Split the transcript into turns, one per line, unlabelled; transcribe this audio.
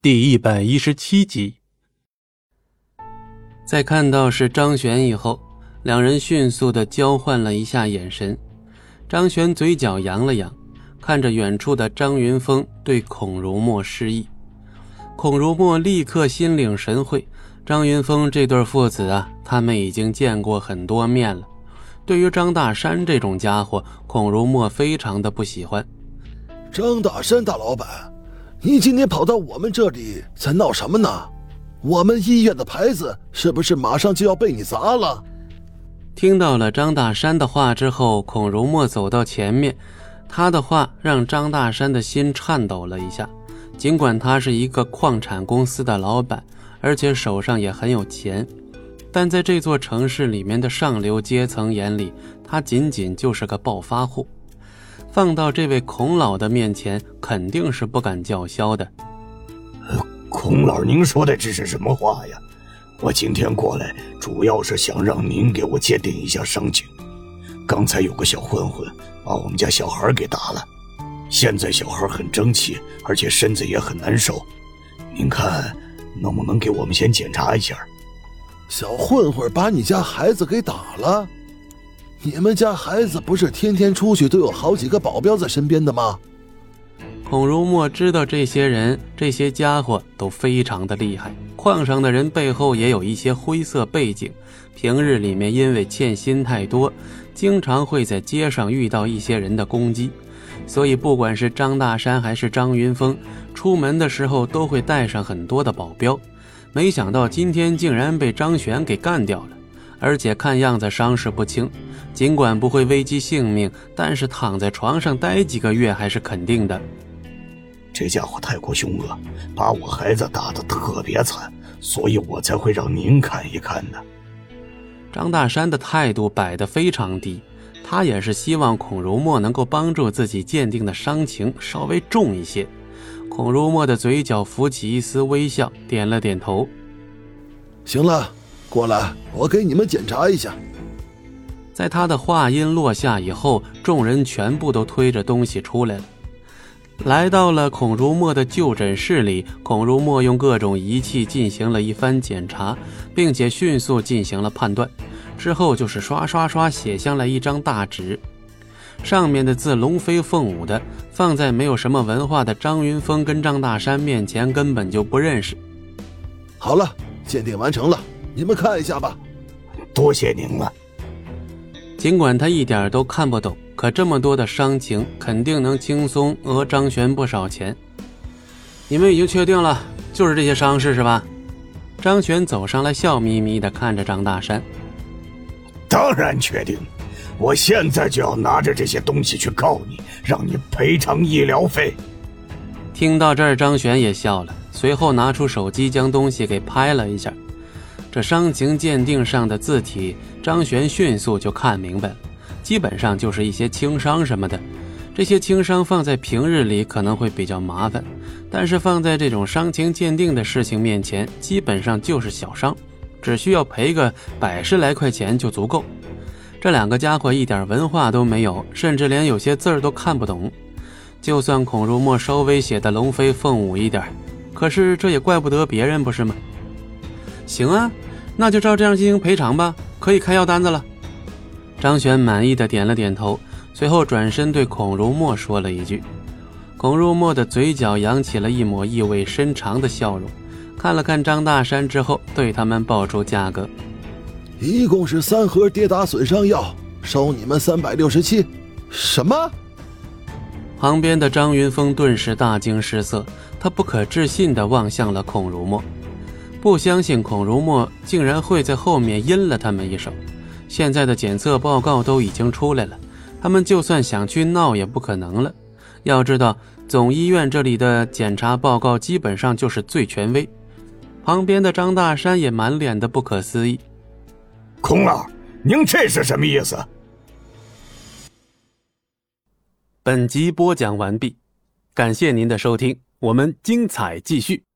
第一百一十七集，在看到是张璇以后，两人迅速的交换了一下眼神。张璇嘴角扬了扬，看着远处的张云峰，对孔如墨示意。孔如墨立刻心领神会。张云峰这对父子啊，他们已经见过很多面了。对于张大山这种家伙，孔如墨非常的不喜欢。
张大山大老板。你今天跑到我们这里在闹什么呢？我们医院的牌子是不是马上就要被你砸了？
听到了张大山的话之后，孔如墨走到前面，他的话让张大山的心颤抖了一下。尽管他是一个矿产公司的老板，而且手上也很有钱，但在这座城市里面的上流阶层眼里，他仅仅就是个暴发户。放到这位孔老的面前，肯定是不敢叫嚣的。
孔老，您说的这是什么话呀？我今天过来，主要是想让您给我鉴定一下伤情。刚才有个小混混把我们家小孩给打了，现在小孩很争气，而且身子也很难受。您看，能不能给我们先检查一下？
小混混把你家孩子给打了？你们家孩子不是天天出去都有好几个保镖在身边的吗？
孔如墨知道这些人、这些家伙都非常的厉害，矿上的人背后也有一些灰色背景。平日里面因为欠薪太多，经常会在街上遇到一些人的攻击，所以不管是张大山还是张云峰，出门的时候都会带上很多的保镖。没想到今天竟然被张璇给干掉了。而且看样子伤势不轻，尽管不会危及性命，但是躺在床上待几个月还是肯定的。
这家伙太过凶恶，把我孩子打得特别惨，所以我才会让您看一看的。
张大山的态度摆得非常低，他也是希望孔如墨能够帮助自己鉴定的伤情稍微重一些。孔如墨的嘴角浮起一丝微笑，点了点头。
行了。过来，我给你们检查一下。
在他的话音落下以后，众人全部都推着东西出来了，来到了孔如墨的就诊室里。孔如墨用各种仪器进行了一番检查，并且迅速进行了判断。之后就是刷刷刷写下了一张大纸，上面的字龙飞凤舞的，放在没有什么文化的张云峰跟张大山面前根本就不认识。
好了，鉴定完成了。你们看一下吧，
多谢您了。
尽管他一点都看不懂，可这么多的伤情，肯定能轻松讹张璇不少钱。你们已经确定了，就是这些伤势是吧？张璇走上来，笑眯眯的看着张大山。
当然确定，我现在就要拿着这些东西去告你，让你赔偿医疗费。
听到这儿，张璇也笑了，随后拿出手机将东西给拍了一下。这伤情鉴定上的字体，张璇迅速就看明白了，基本上就是一些轻伤什么的。这些轻伤放在平日里可能会比较麻烦，但是放在这种伤情鉴定的事情面前，基本上就是小伤，只需要赔个百十来块钱就足够。这两个家伙一点文化都没有，甚至连有些字儿都看不懂。就算孔如墨稍微写的龙飞凤舞一点，可是这也怪不得别人，不是吗？行啊，那就照这样进行赔偿吧，可以开药单子了。张璇满意的点了点头，随后转身对孔如墨说了一句。孔如墨的嘴角扬起了一抹意味深长的笑容，看了看张大山之后，对他们报出价格：
一共是三盒跌打损伤药，收你们三百六十七。什么？
旁边的张云峰顿时大惊失色，他不可置信地望向了孔如墨。不相信孔如墨竟然会在后面阴了他们一手。现在的检测报告都已经出来了，他们就算想去闹也不可能了。要知道，总医院这里的检查报告基本上就是最权威。旁边的张大山也满脸的不可思议：“
孔老，您这是什么意思？”
本集播讲完毕，感谢您的收听，我们精彩继续。